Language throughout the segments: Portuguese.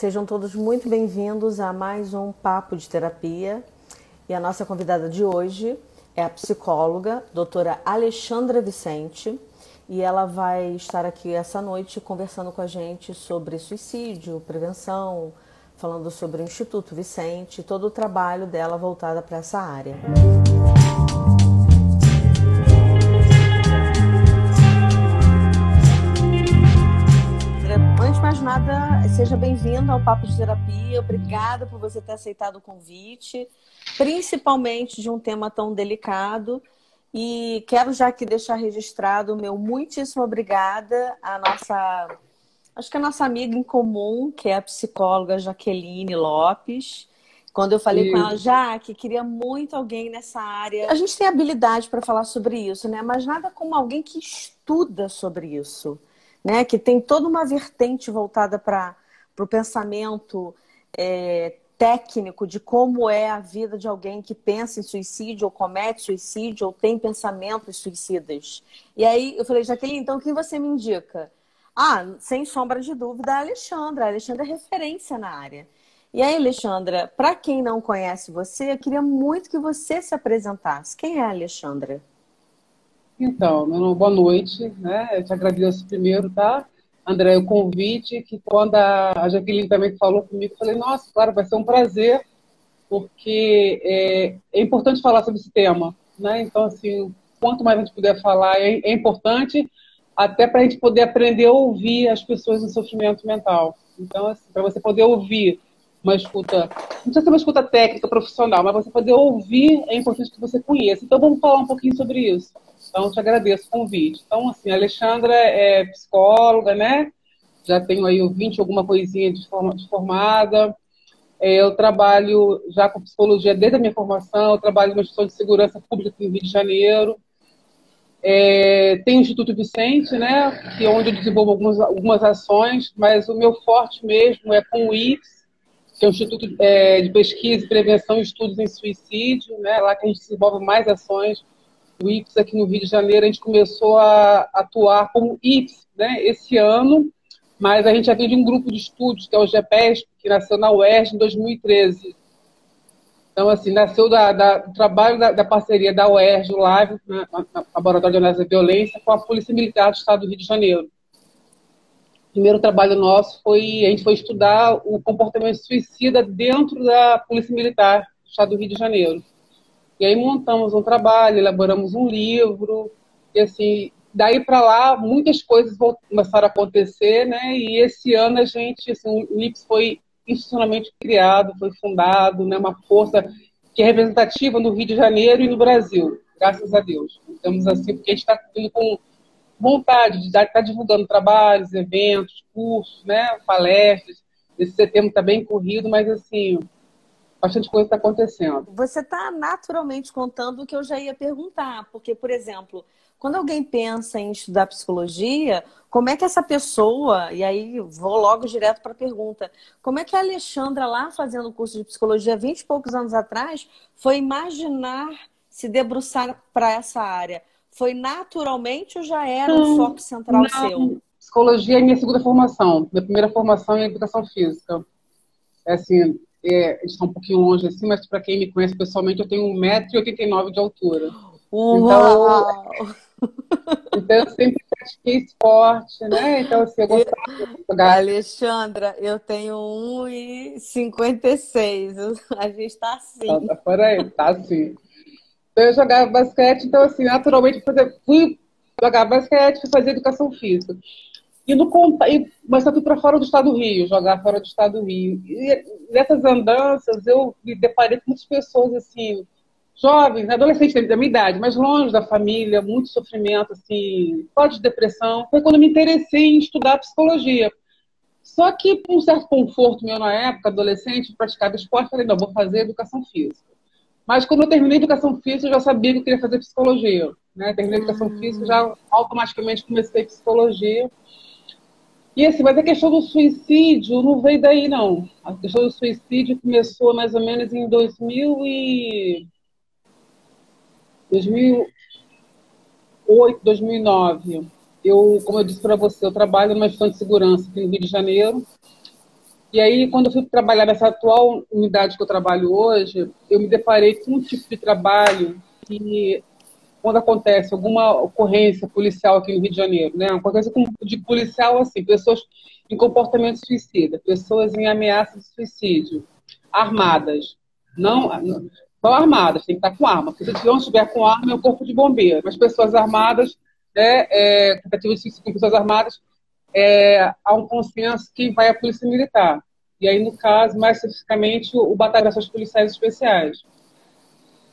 sejam todos muito bem-vindos a mais um Papo de Terapia. E a nossa convidada de hoje é a psicóloga, doutora Alexandra Vicente, e ela vai estar aqui essa noite conversando com a gente sobre suicídio, prevenção, falando sobre o Instituto Vicente, todo o trabalho dela voltado para essa área. Antes nada, seja bem-vindo ao Papo de Terapia. Obrigada por você ter aceitado o convite, principalmente de um tema tão delicado. E quero já aqui deixar registrado o meu muitíssimo obrigada à nossa acho que a nossa amiga em comum, que é a psicóloga Jaqueline Lopes. Quando eu falei com ela, já que queria muito alguém nessa área. A gente tem habilidade para falar sobre isso, né? Mas nada como alguém que estuda sobre isso, né? Que tem toda uma vertente voltada para o pensamento é, técnico de como é a vida de alguém que pensa em suicídio, ou comete suicídio, ou tem pensamentos suicidas. E aí eu falei, Jaqueline, então o que você me indica? Ah, sem sombra de dúvida, a Alexandra. A Alexandra é referência na área. E aí, Alexandra, para quem não conhece você, eu queria muito que você se apresentasse. Quem é a Alexandra? Então, meu boa noite, né? Eu te agradeço primeiro, tá? André, o convite, que quando a Jaqueline também falou comigo, eu falei, nossa, claro, vai ser um prazer, porque é, é importante falar sobre esse tema, né? Então, assim, quanto mais a gente puder falar, é, é importante, até para a gente poder aprender a ouvir as pessoas no sofrimento mental. Então, assim, para você poder ouvir uma escuta, não precisa ser uma escuta técnica, profissional, mas você poder ouvir é importante que você conheça. Então, vamos falar um pouquinho sobre isso. Então, te agradeço o convite. Então, assim, a Alexandra é psicóloga, né? Já tenho aí 20 alguma coisinha de, forma, de formada. É, eu trabalho já com psicologia desde a minha formação, eu trabalho na instituição de segurança pública no Rio de Janeiro. É, tem o Instituto Vicente, né, que é onde eu desenvolvo algumas, algumas ações, mas o meu forte mesmo é com o IPS, que é o Instituto é, de Pesquisa, Prevenção e Estudos em Suicídio, né, lá que a gente desenvolve mais ações. O IPS aqui no Rio de Janeiro, a gente começou a atuar como IPS né, esse ano, mas a gente já vem de um grupo de estudos, que é o GEPES, que nasceu na UERJ em 2013. Então, assim, nasceu da, da, do trabalho da, da, parceria da UERJ, o LAV, né, Laboratório de Análise da Violência, com a Polícia Militar do Estado do Rio de Janeiro. O primeiro trabalho nosso foi, a gente foi estudar o comportamento suicida dentro da Polícia Militar do Estado do Rio de Janeiro. E aí montamos um trabalho, elaboramos um livro, e assim, daí para lá muitas coisas começaram a acontecer, né? E esse ano a gente, assim, o IPS foi institucionalmente criado, foi fundado, né, uma força que é representativa no Rio de Janeiro e no Brasil, graças a Deus. Estamos assim, porque a gente está com vontade de estar tá divulgando trabalhos, eventos, cursos, né, palestras. Esse setembro está bem corrido, mas assim, bastante coisa está acontecendo. Você está naturalmente contando o que eu já ia perguntar, porque, por exemplo, quando alguém pensa em estudar psicologia, como é que essa pessoa, e aí vou logo direto para a pergunta, como é que a Alexandra, lá fazendo o curso de psicologia 20 e poucos anos atrás, foi imaginar se debruçar para essa área? Foi naturalmente ou já era um foco central não. seu? Psicologia é minha segunda formação. Minha primeira formação é educação física. É assim, é, está um pouquinho longe assim, mas para quem me conhece pessoalmente, eu tenho 1,89m de altura. Uau! Então, então eu sempre pratiquei esporte, né? Então, assim, eu gostava de jogar. Alexandra, eu tenho 1,56. A gente está assim. Tá, tá por aí, tá assim. Então eu jogava basquete, então assim, naturalmente fui jogar basquete, fui fazer educação física. E no, mas eu fui para fora do estado do Rio, jogar fora do estado do Rio. E nessas andanças eu me deparei com muitas pessoas assim, jovens, adolescentes da minha idade, mas longe da família, muito sofrimento, assim, pode de depressão. Foi quando eu me interessei em estudar psicologia. Só que, por um certo conforto meu na época, adolescente, praticava esporte, falei, não, vou fazer educação física. Mas quando eu terminei educação física, eu já sabia que eu queria fazer psicologia. Né? Terminei educação uhum. física, já automaticamente comecei psicologia. E assim, mas a questão do suicídio não veio daí, não. A questão do suicídio começou mais ou menos em 2000 e 2008, 2009, eu, como eu disse para você, eu trabalho numa instituição de segurança aqui no Rio de Janeiro. E aí, quando eu fui trabalhar nessa atual unidade que eu trabalho hoje, eu me deparei com um tipo de trabalho que, quando acontece alguma ocorrência policial aqui no Rio de Janeiro, né, uma ocorrência de policial, assim, pessoas em comportamento suicida, pessoas em ameaça de suicídio, armadas, não, são armadas, tem que estar com arma, porque se não estiver com arma é o corpo de bombeiro, mas pessoas armadas, né, é, tentativa de suicídio com pessoas armadas, é, há um consenso que vai a Polícia Militar. E aí, no caso, mais especificamente, o Batalhão de Ações Policiais Especiais.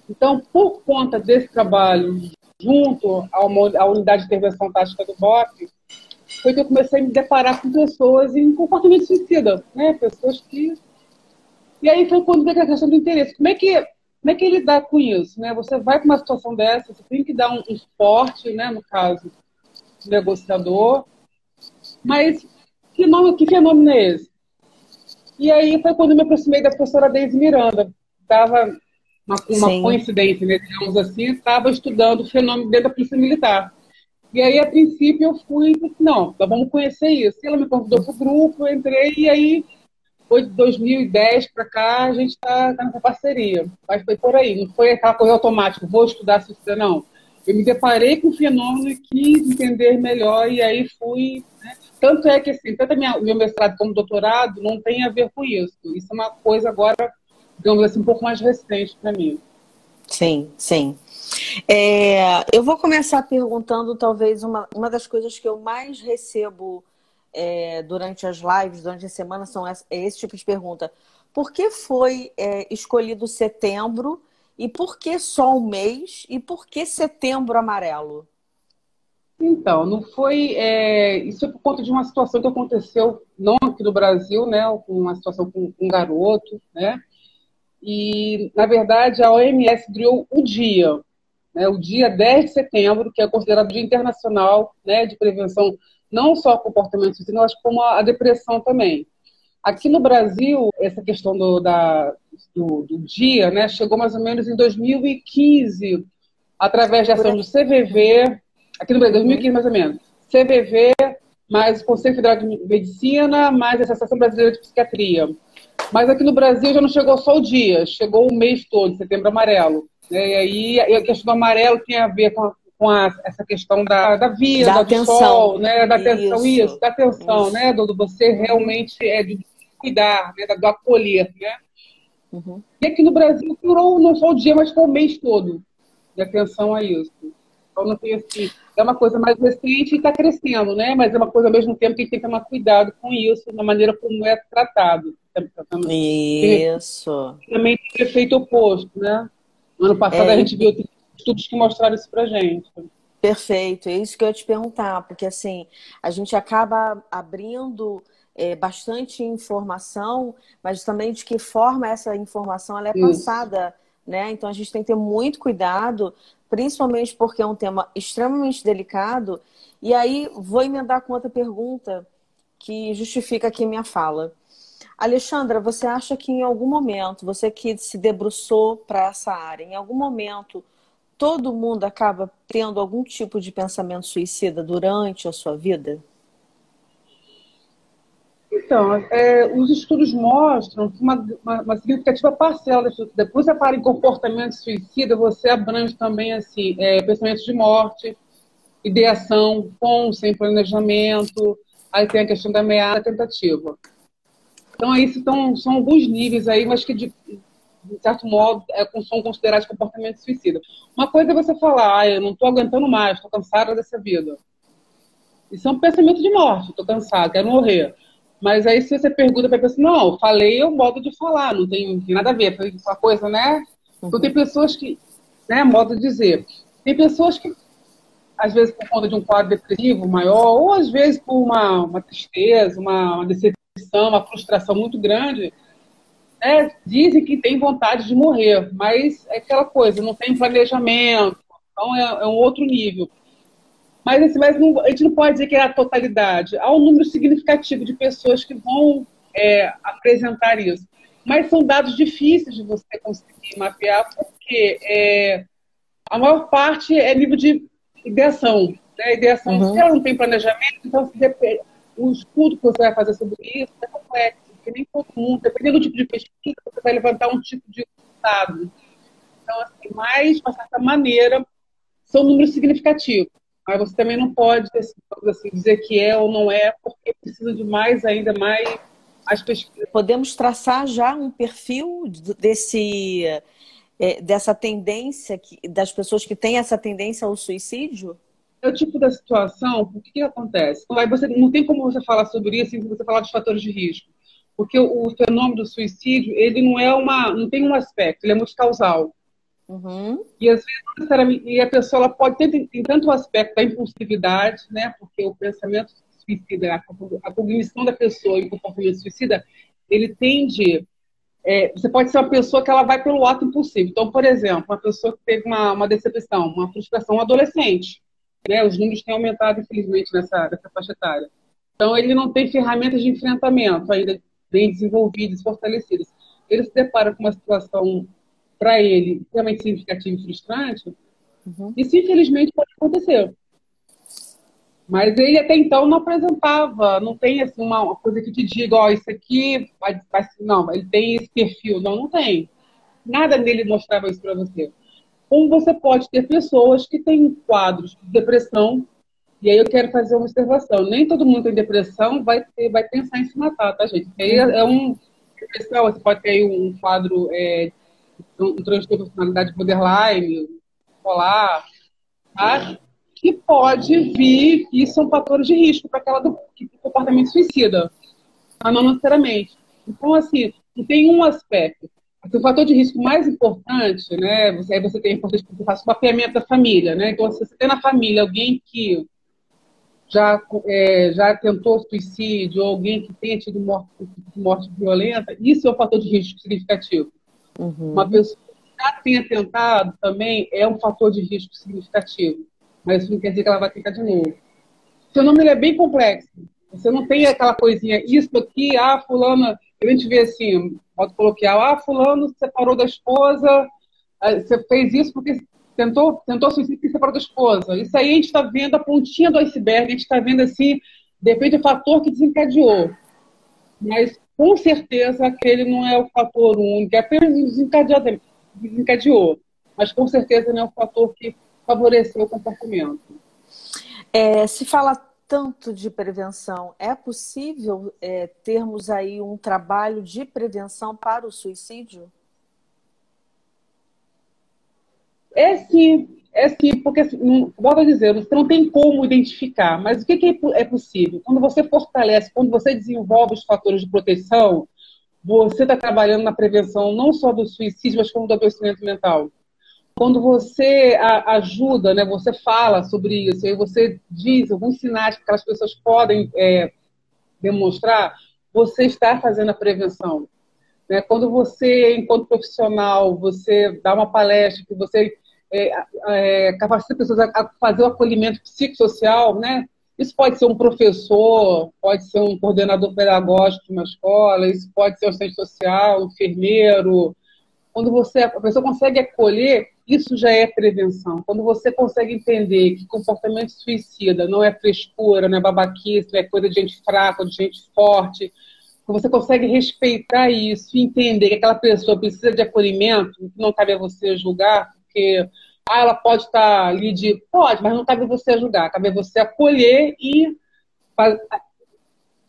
Então, por conta desse trabalho, junto à, Unidade de Intervenção Tática do BOP, foi que eu comecei a me deparar com pessoas em comportamento suicida, né? Pessoas que... E aí foi quando veio a questão do interesse. Como é que, como é que lidar com isso, né? Você vai para uma situação dessa, você tem que dar um, um suporte, né? No caso, negociador, mas que, nome, que fenômeno é esse? E aí foi quando eu me aproximei da professora Deise Miranda. Estava uma, uma coincidência, né, digamos assim, estava estudando o fenômeno dentro da Polícia Militar. E aí, a princípio, eu fui, não, então vamos conhecer isso. E ela me convidou para o grupo, eu entrei, e aí, foi de 2010 para cá, a gente está tá nessa parceria. Mas foi por aí, não foi aquela coisa automática, vou estudar suicídio, não. Eu me deparei com o fenômeno e quis entender melhor, e aí fui né, tanto é que, assim, tanto o meu mestrado como doutorado não tem a ver com isso. Isso é uma coisa agora, digamos assim, um pouco mais recente para mim. Sim, sim. É, eu vou começar perguntando, talvez, uma, uma das coisas que eu mais recebo é, durante as lives, durante a semana, são esse, é esse tipo de pergunta. Por que foi é, escolhido setembro e por que só um mês e por que setembro amarelo? Então, não foi. É, isso é por conta de uma situação que aconteceu, não aqui no Brasil, né? Uma situação com um garoto, né? E, na verdade, a OMS criou o dia, né, o dia 10 de setembro, que é considerado Dia Internacional né, de Prevenção, não só ao comportamento suicida, mas como a, depressão também. Aqui no Brasil, essa questão do, da, do, do dia né, chegou mais ou menos em 2015, através da ação do CVV, aqui no Brasil, 2015 mais ou menos. CVV, mais o Conselho Federal de Medicina, mais a Associação Brasileira de Psiquiatria. Mas aqui no Brasil já não chegou só o dia, chegou o mês todo, setembro amarelo. Né? E aí a questão do amarelo tem a ver com, a, com a, essa questão da, da vida, da do atenção. sol, né? da atenção, isso, isso da atenção, isso. né? Do, do, você realmente é, de cuidar, né? do acolher. Né? Uhum. E aqui no Brasil durou não só o dia, mas foi o mês todo de atenção a isso. Então não tem assim é uma coisa mais recente e está crescendo, né? Mas é uma coisa ao mesmo tempo que a gente tem que tomar cuidado com isso, na maneira como é tratado. Isso. Também tem efeito oposto, né? No ano passado é, a gente viu estudos que mostraram isso pra gente. Perfeito, é isso que eu ia te perguntar, porque assim, a gente acaba abrindo é, bastante informação, mas também de que forma essa informação ela é isso. passada, né? Então a gente tem que ter muito cuidado principalmente porque é um tema extremamente delicado. E aí vou emendar com outra pergunta que justifica aqui minha fala. Alexandra, você acha que em algum momento, você que se debruçou para essa área, em algum momento todo mundo acaba tendo algum tipo de pensamento suicida durante a sua vida? Então, é, os estudos mostram que uma, uma, uma, significativa parcela depois você para em comportamento suicida, você abrange também assim, é, pensamentos de morte, ideação com sem planejamento, aí tem a questão da ameaça tentativa. Então, aí são, são alguns níveis aí, mas que de, de certo modo é, são considerados comportamento suicida. Uma coisa é você falar, ah, eu não estou aguentando mais, estou cansada dessa vida. Isso é um pensamento de morte, estou cansada, quero morrer. Mas aí se você pergunta para a pessoa, não, falei é o modo de falar, não tem, nada a ver, foi uma coisa, né? Então tem pessoas que, né, modo de dizer. Tem pessoas que, às vezes por conta de um quadro depressivo maior, ou às vezes por uma, uma tristeza, uma, uma decepção, uma frustração muito grande, né, dizem que tem vontade de morrer, mas é aquela coisa, não tem planejamento, então é, é um outro nível. Mas, assim, mas não, a gente não pode dizer que é a totalidade. Há um número significativo de pessoas que vão é, apresentar isso. Mas são dados difíceis de você conseguir mapear, porque é, a maior parte é nível de ideação. Né? Ideação, uhum. se ela não tem planejamento, então o estudo que você vai fazer sobre isso é complexo. porque nem todo mundo, dependendo do tipo de pesquisa, você vai levantar um tipo de resultado. Então, assim, mas, de certa maneira, são números significativos. Mas você também não pode assim, dizer que é ou não é, porque precisa de mais, ainda mais, mais pesquisa. Podemos traçar já um perfil desse, é, dessa tendência, que, das pessoas que têm essa tendência ao suicídio? É o tipo da situação, o que, que acontece? Aí você, não tem como você falar sobre isso sem você falar dos fatores de risco. Porque o, o fenômeno do suicídio, ele não é uma, não tem um aspecto, ele é multicausal. Uhum. E às vezes e a pessoa ela pode ter tem, tanto o aspecto da impulsividade, né? Porque o pensamento suicida, a, a cognição da pessoa e o comportamento suicida, ele tende é, você pode ser uma pessoa que ela vai pelo ato impulsivo. Então, por exemplo, uma pessoa que teve uma, uma decepção, uma frustração, um adolescente. Né? Os números têm aumentado, infelizmente, nessa, nessa faixa etária. Então, ele não tem ferramentas de enfrentamento ainda bem desenvolvidas, fortalecidas. Ele se depara com uma situação para ele extremamente significativa e frustrante, uhum. isso infelizmente pode acontecer. Mas ele até então não apresentava, não tem assim uma, coisa que te diga, ó, oh, isso aqui vai, vai, não, ele tem esse perfil, não, não tem. Nada nele mostrava isso para você. Como você pode ter pessoas que têm quadros de depressão, e aí eu quero fazer uma observação, nem todo mundo tem depressão vai ter, vai pensar em se matar, tá, gente? Aí é, é um depressão, você pode ter aí um quadro é, um transtorno de personalidade borderline, polar, tá? que pode vir, e são fatores de risco para aquela do, comportamento suicida, mas não necessariamente. Então, assim, tem um aspecto. o fator de risco mais importante, né? Você, aí você tem a importância que faça o mapeamento da família, né? Então, se você tem na família alguém que já, é, já tentou suicídio, ou alguém que tenha tido morte, morte violenta, isso é um fator de risco significativo. Uhum. Uma pessoa que já tenha tentado também é um fator de risco significativo. Mas isso não quer dizer que ela vai tentar de novo. Seu nome é bem complexo. Você não tem aquela coisinha, isso aqui, ah, fulana, a gente vê assim, modo coloquial, ah, fulano se separou da esposa, você fez isso porque tentou, tentou suicídio e se separou da esposa. Isso aí a gente está vendo a pontinha do iceberg, a gente está vendo assim, depende do fator que desencadeou. Mas com certeza aquele não é o fator único, é apenas desencadeou, desencadeou, mas com certeza não é o fator que favoreceu o comportamento. É, se fala tanto de prevenção, é possível é, termos aí um trabalho de prevenção para o suicídio? É sim, é sim, porque, assim, volto a dizer, você não tem como identificar, mas o que, que é possível? Quando você fortalece, quando você desenvolve os fatores de proteção, você está trabalhando na prevenção não só do suicídio, mas como do adoecimento mental. Quando você ajuda, né, você fala sobre isso, e você diz alguns sinais que aquelas pessoas podem é, demonstrar, você está fazendo a prevenção. Né? Quando você, enquanto profissional, você dá uma palestra, que você é, é, capacita pessoas a, fazer o acolhimento psicossocial, né? Isso pode ser um professor, pode ser um coordenador pedagógico de uma escola, isso pode ser um assistente social, um enfermeiro. Quando você, a pessoa consegue acolher, isso já é prevenção. Quando você consegue entender que comportamento suicida não é frescura, não é babaquice, não é coisa de gente fraca, de gente forte, você consegue respeitar isso, entender que aquela pessoa precisa de acolhimento, não cabe a você julgar, porque ah, ela pode estar ali de. Pode, mas não cabe você julgar, cabe você acolher e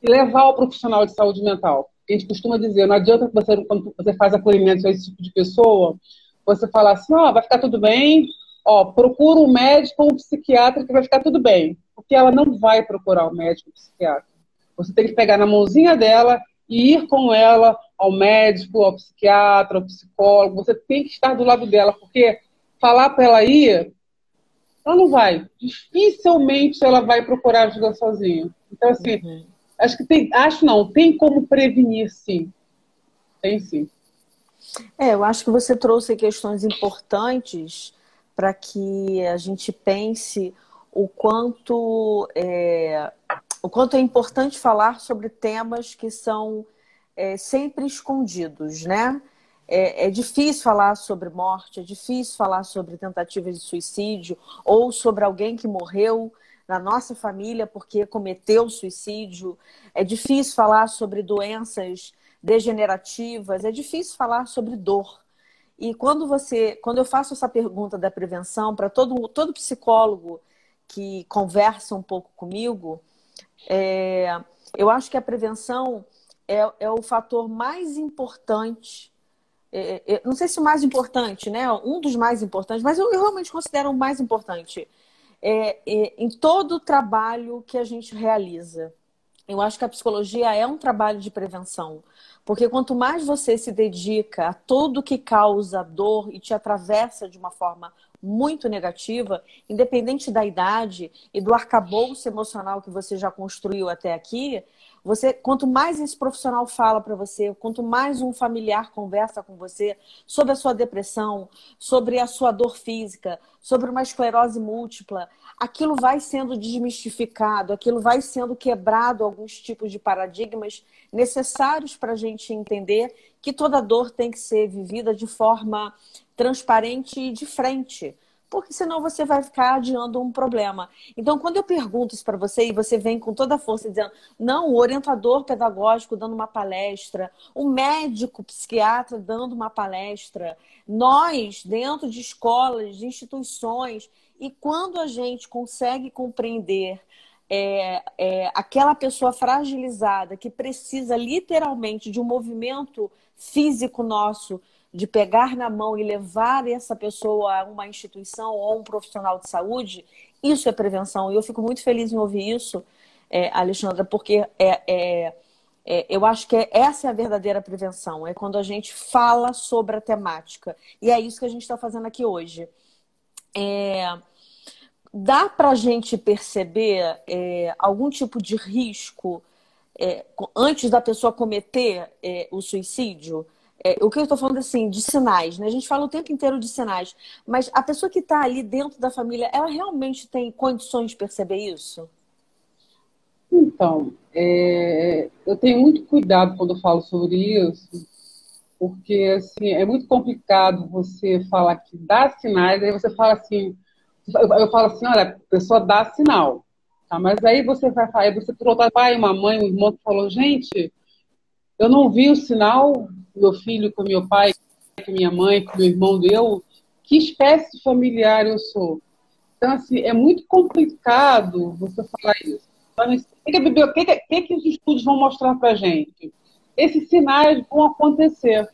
levar ao profissional de saúde mental. A gente costuma dizer, não adianta você, quando você faz acolhimento a esse tipo de pessoa, você falar assim, ó, oh, vai ficar tudo bem, ó, procura um médico ou um psiquiatra que vai ficar tudo bem. Porque ela não vai procurar um médico ou um psiquiatra. Você tem que pegar na mãozinha dela e ir com ela ao médico, ao psiquiatra, ao psicólogo. Você tem que estar do lado dela, porque falar para ela ir, ela não vai. Dificilmente ela vai procurar ajuda sozinha. Então, assim, uhum. acho que tem. Acho não, tem como prevenir, sim. Tem sim. É, eu acho que você trouxe questões importantes para que a gente pense o quanto é, o quanto é importante falar sobre temas que são é, sempre escondidos, né? É, é, difícil falar sobre morte, é difícil falar sobre tentativa de suicídio ou sobre alguém que morreu na nossa família porque cometeu suicídio. É difícil falar sobre doenças degenerativas. É difícil falar sobre dor. E quando você, quando eu faço essa pergunta da prevenção para todo todo psicólogo que conversa um pouco comigo, é, eu acho que a prevenção é, é o fator mais importante. É, é, não sei se o mais importante, né? Um dos mais importantes, mas eu, eu realmente considero o mais importante é, é, em todo o trabalho que a gente realiza. Eu acho que a psicologia é um trabalho de prevenção. Porque quanto mais você se dedica a tudo que causa dor e te atravessa de uma forma muito negativa, independente da idade e do arcabouço emocional que você já construiu até aqui, você, quanto mais esse profissional fala para você, quanto mais um familiar conversa com você sobre a sua depressão, sobre a sua dor física, sobre uma esclerose múltipla, aquilo vai sendo desmistificado, aquilo vai sendo quebrado alguns tipos de paradigmas necessários para a gente entender que toda dor tem que ser vivida de forma transparente e de frente porque senão você vai ficar adiando um problema. Então, quando eu pergunto isso para você e você vem com toda a força dizendo, não, o orientador pedagógico dando uma palestra, o médico psiquiatra dando uma palestra, nós, dentro de escolas, de instituições, e quando a gente consegue compreender é, é, aquela pessoa fragilizada que precisa literalmente de um movimento físico nosso de pegar na mão e levar essa pessoa a uma instituição ou um profissional de saúde, isso é prevenção. E eu fico muito feliz em ouvir isso, é, Alexandra, porque é, é, é, eu acho que é, essa é a verdadeira prevenção, é quando a gente fala sobre a temática. E é isso que a gente está fazendo aqui hoje. É, dá para a gente perceber é, algum tipo de risco antes da pessoa cometer o suicídio? É, o que eu estou falando assim, de sinais, né? A gente fala o tempo inteiro de sinais, mas a pessoa que está ali dentro da família, ela realmente tem condições de perceber isso? Então, é, eu tenho muito cuidado quando eu falo sobre isso, porque assim, é muito complicado você falar que dá sinais, aí você fala assim, eu falo assim, olha, a pessoa dá sinal, tá? mas aí você vai falar, você trouxe pai, uma mãe, um irmão que falou, gente, eu não vi o sinal, meu filho com meu pai, com minha mãe, com meu irmão deu, que espécie familiar eu sou. Então, assim, é muito complicado você falar isso. O que, que, que, os estudos vão mostrar para gente? Esses sinais vão acontecer.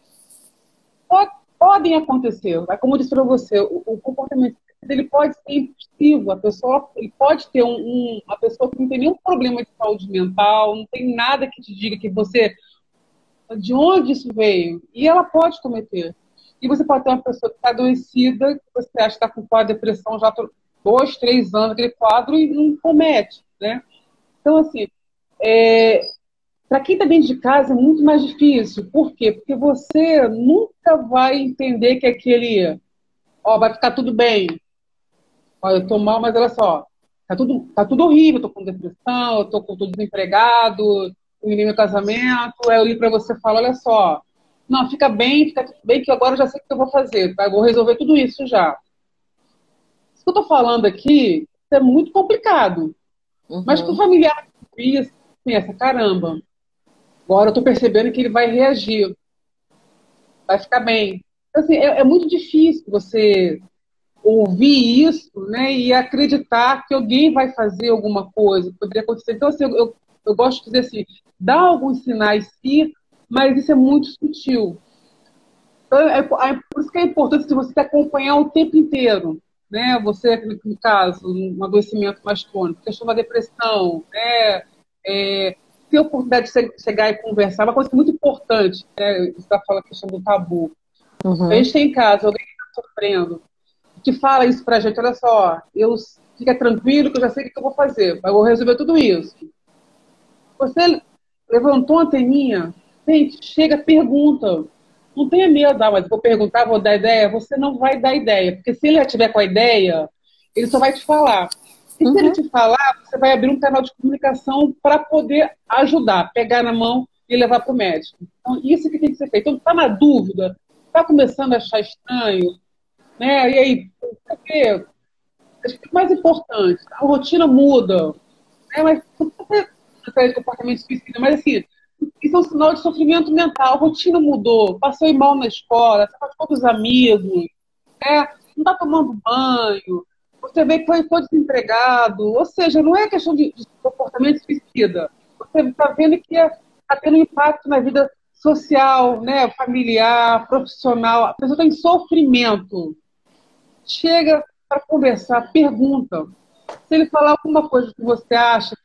Podem acontecer. Como eu disse para você, o, o, comportamento ele pode ser impulsivo. A pessoa ele pode ter um, um, uma pessoa que não tem nenhum problema de saúde mental, não tem nada que te diga que você de onde isso veio. E ela pode cometer. E você pode ter uma pessoa que está adoecida, que você acha que está com quadro de depressão já dois, três anos, aquele quadro, e não comete. Né? Então, assim, é, para quem está dentro de casa é muito mais difícil. Por quê? Porque você nunca vai entender que aquele, ó, vai ficar tudo bem. Ó, eu estou mal, mas olha só, tá tudo, tá tudo horrível, estou com depressão, estou desempregado, terminei meu casamento, aí eu li para você falar, olha só, não, fica bem, fica tudo bem, que agora eu já sei o que eu vou fazer, tá? Eu vou resolver tudo isso já. Isso que eu tô falando aqui é muito complicado. Uhum. Mas que o familiar pensa, caramba, agora eu tô percebendo que ele vai reagir, vai ficar bem. Então, assim, é, é muito difícil você ouvir isso né, e acreditar que alguém vai fazer alguma coisa, poderia acontecer. Então, assim, eu, eu gosto de dizer assim, dá alguns sinais sim, mas isso é muito sutil. Então, é, é por isso que é importante se você acompanhar o tempo inteiro. Né? Você, no caso, um adoecimento mais crônico, questão da depressão, né? É, ter a oportunidade de chegar e conversar, é uma coisa muito importante, né? Você está falando a questão do tabu. Uhum. A gente tem em casa alguém que está sofrendo, que fala isso pra gente, olha só, eu fica tranquilo que eu já sei o que eu vou fazer, eu vou resolver tudo isso. Você levantou a anteninha, gente, chega, pergunta. Não tenha medo, ah, mas vou perguntar, vou dar ideia. Você não vai dar ideia, porque se ele já tiver com a ideia, ele só vai te falar. E uhum. se ele uhum. te falar, você vai abrir um canal de comunicação para poder ajudar, pegar na mão e levar para o médico. Então, isso que tem que ser feito. Então, está na dúvida, está começando a achar estranho, né? E aí, porque acho que o mais importante, a rotina muda, né? Mas diferente de comportamento suicida, mas assim, isso é um sinal de sofrimento mental. A rotina mudou, passou mal na escola, você faz poucos amigos, né? não está tomando banho, você vê que foi, foi desempregado. Ou seja, não é questão de, de comportamento suicida. Você está vendo que está tendo impacto na vida social, né, familiar, profissional. A pessoa está em sofrimento. Chega para conversar, pergunta. Se ele falar alguma coisa que você acha,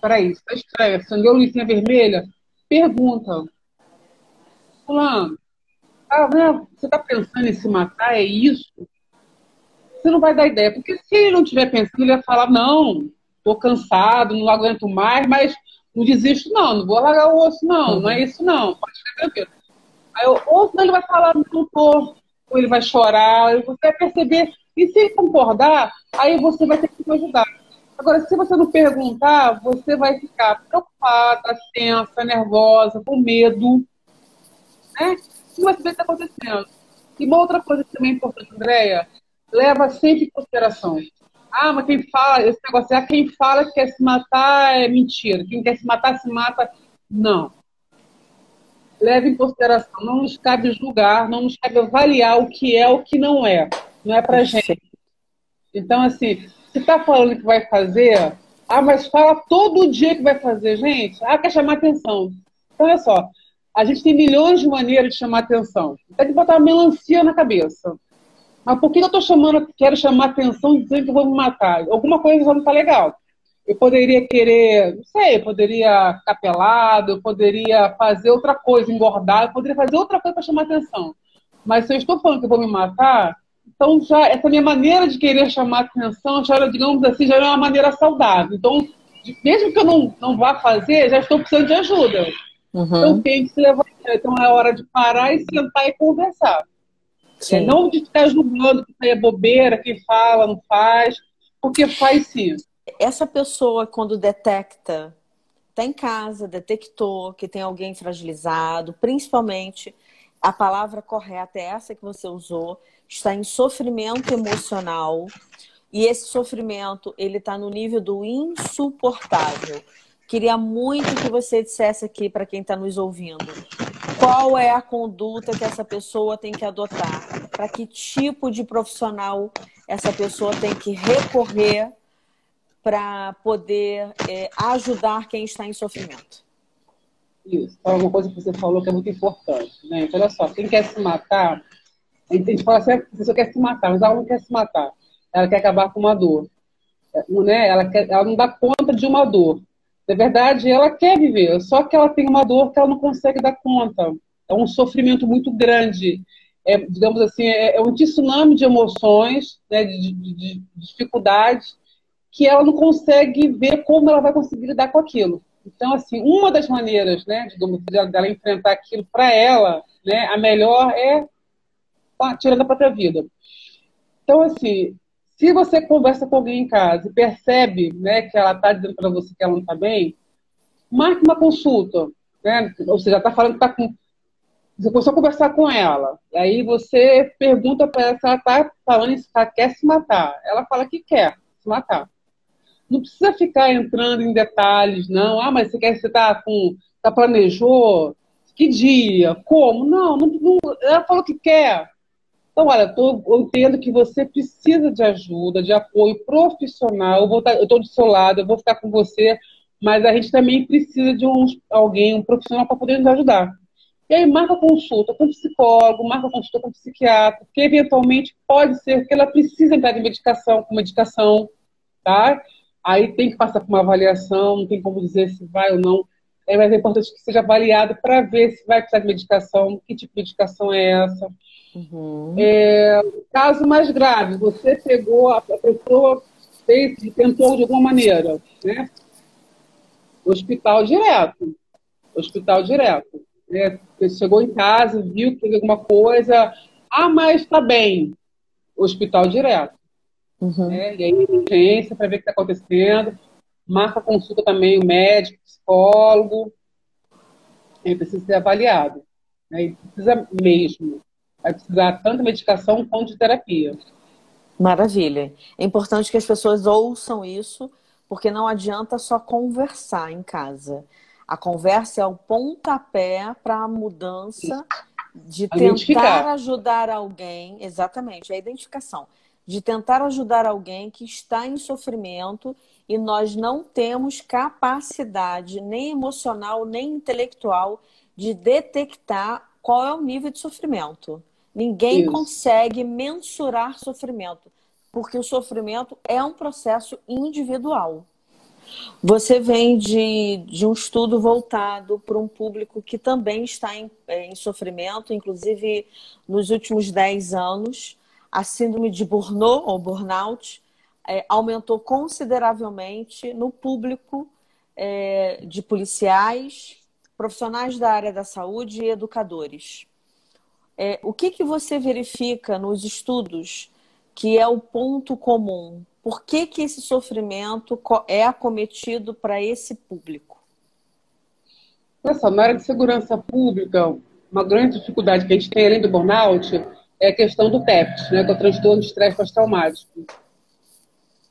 peraí, está estranho, acendeu a luzinha vermelha, pergunta. Fulano, ah, né, você está pensando em se matar? É isso? Você não vai dar ideia. Porque se ele não estiver pensando, ele vai falar, não, estou cansado, não aguento mais, mas não desisto, não, não vou largar o osso, não, uhum. não é isso, não, pode ficar tranquilo. Aí, ou senão ele vai falar, não estou, ou ele vai chorar, você vai perceber. E se ele concordar, aí você vai ter que me ajudar. Agora, se você não perguntar, você vai ficar preocupada, tensa, nervosa, com medo. Né? Não vai saber o que está acontecendo. E uma outra coisa que também é importante, Andréia, leva sempre em consideração. Ah, mas quem fala, esse negócio é quem fala que quer se matar é mentira. Quem quer se matar, se mata. Não. Leve em consideração, não nos cabe julgar, não nos cabe avaliar o que é o que não é. Não é pra gente. Então, assim, se tá falando que vai fazer, ah, mas fala todo dia que vai fazer, gente. Ah, quer chamar atenção. Então, olha só, a gente tem milhões de maneiras de chamar atenção. Tem que botar uma melancia na cabeça. Mas por que eu estou chamando, quero chamar atenção dizendo que vou me matar? Alguma coisa já não está legal. Eu poderia querer, não sei, eu poderia ficar pelado, eu poderia fazer outra coisa, engordar, eu poderia fazer outra coisa para chamar atenção. Mas se eu estou falando que vou me matar, então já essa minha maneira de querer chamar atenção, já, digamos assim, já é uma maneira saudável. Então, mesmo que eu não, não vá fazer, já estou precisando de ajuda. Uhum. Então tem que se levantar. Então é hora de parar e sentar e conversar. É, não de ficar julgando que é bobeira, que fala, não faz, porque faz sim. Essa pessoa, quando detecta, está em casa, detectou que tem alguém fragilizado, principalmente a palavra correta é essa que você usou, está em sofrimento emocional e esse sofrimento ele está no nível do insuportável. Queria muito que você dissesse aqui para quem está nos ouvindo qual é a conduta que essa pessoa tem que adotar, para que tipo de profissional essa pessoa tem que recorrer para poder é, ajudar quem está em sofrimento. Isso, então, uma coisa que você falou que é muito importante, né? Então, olha só, quem quer se matar, a gente fala assim, a pessoa quer se matar, mas ela não quer se matar, ela quer acabar com uma dor, é, né? Ela, quer, ela não dá conta de uma dor, na verdade, ela quer viver, só que ela tem uma dor que ela não consegue dar conta. É um sofrimento muito grande. É, digamos assim, é, é um tsunami de emoções, né, de, de, de dificuldades, que ela não consegue ver como ela vai conseguir lidar com aquilo. Então, assim, uma das maneiras, né, digamos, dela enfrentar aquilo para ela, né, a melhor é tirando a própria vida. Então, assim, se você conversa com alguém em casa e percebe né, que ela está dizendo para você que ela não está bem, marque uma consulta. Né? Ou seja, está falando que está com. Você começou a conversar com ela. Aí você pergunta para ela se ela está falando se ela quer se matar. Ela fala que quer se matar. Não precisa ficar entrando em detalhes, não. Ah, mas você quer você tá com. Tá planejou? Que dia? Como? Não, não, não ela falou que quer. Então, olha, tô, eu entendo que você precisa de ajuda, de apoio profissional. Eu tá, estou do seu lado, eu vou ficar com você, mas a gente também precisa de um, alguém, um profissional para poder nos ajudar. E aí marca consulta com psicólogo, marca consulta com psiquiatra, que eventualmente pode ser que ela precise entrar em medicação, com medicação, tá? Aí tem que passar por uma avaliação, não tem como dizer se vai ou não. É, mas é importante que seja avaliado para ver se vai precisar de medicação, que tipo de medicação é essa. Uhum. É, caso mais grave, você pegou, a pessoa fez, tentou de alguma maneira, né? Hospital direto. Hospital direto. Né? Você chegou em casa, viu que teve alguma coisa, ah, mas está bem. Hospital direto. Uhum. Né? E aí, urgência para ver o que está acontecendo. Marca consulta também o médico, psicólogo. Ele precisa ser avaliado. Né? Ele precisa mesmo vai precisar tanto de medicação quanto de terapia. Maravilha. É importante que as pessoas ouçam isso, porque não adianta só conversar em casa. A conversa é o pontapé para a mudança de tentar ajudar alguém, exatamente, é a identificação, de tentar ajudar alguém que está em sofrimento e nós não temos capacidade nem emocional nem intelectual de detectar qual é o nível de sofrimento. Ninguém Isso. consegue mensurar sofrimento, porque o sofrimento é um processo individual. Você vem de, de um estudo voltado para um público que também está em, é, em sofrimento, inclusive nos últimos 10 anos, a síndrome de Burnout ou burnout é, aumentou consideravelmente no público é, de policiais, profissionais da área da saúde e educadores. É, o que, que você verifica nos estudos que é o ponto comum por que, que esse sofrimento é acometido para esse público? Nossa, na área de segurança pública, uma grande dificuldade que a gente tem, além do burnout, é a questão do TEPT, né, que é o transtorno de estresse pós-traumático.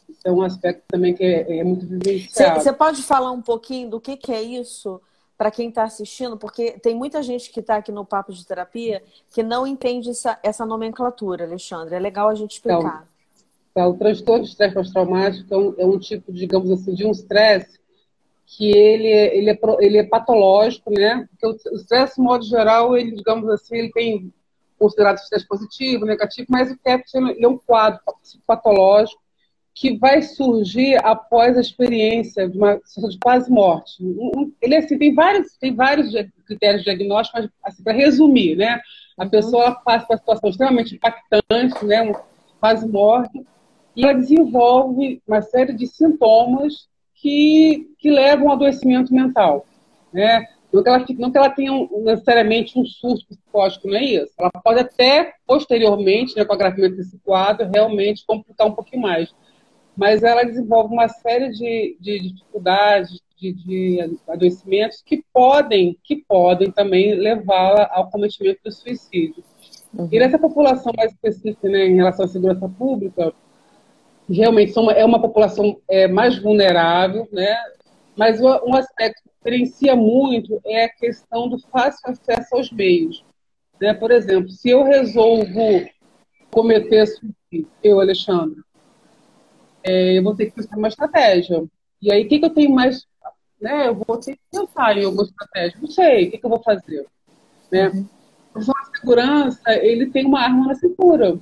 Isso é um aspecto também que é, é muito vivenciado. Você pode falar um pouquinho do que, que é isso para quem está assistindo? Porque tem muita gente que está aqui no Papo de Terapia que não entende essa, essa nomenclatura, Alexandre. É legal a gente explicar. Então, Tá? O transtorno de estresse pós-traumático é, um, é um, tipo, digamos assim, de um estresse que ele, ele, é, ele é patológico, né? Porque o estresse, de modo geral, ele, digamos assim, ele tem considerado estresse positivo, negativo, mas o ele é um quadro patológico que vai surgir após a experiência de uma de quase morte. Ele assim tem vários tem vários critérios diagnósticos, mas assim, para resumir, né? A uhum. pessoa passa por uma situação extremamente impactante, né? quase morte, e ela desenvolve uma série de sintomas que, que levam ao adoecimento mental. Né? Não que, ela, não que ela tenha um, necessariamente um surto psicótico, não é isso. Ela pode até, posteriormente, né, com o agravamento desse quadro, realmente complicar um pouquinho mais. Mas ela desenvolve uma série de, de dificuldades, de, de, adoecimentos que podem, que podem também levá-la ao cometimento do suicídio. Uhum. E nessa população mais específica, né, em relação à segurança pública, realmente são é uma população é, mais vulnerável, né? Mas um aspecto que diferencia muito é a questão do fácil acesso aos meios. Né? Por exemplo, se eu resolvo cometer suicídio, eu, Alexandre, é, eu vou ter que pensar uma estratégia. E aí, o que, que eu tenho mais? Né? Eu vou ter que pensar em alguma estratégia. Não sei, o que, que eu vou fazer? Né? Uhum. O de segurança, ele tem uma arma na cintura.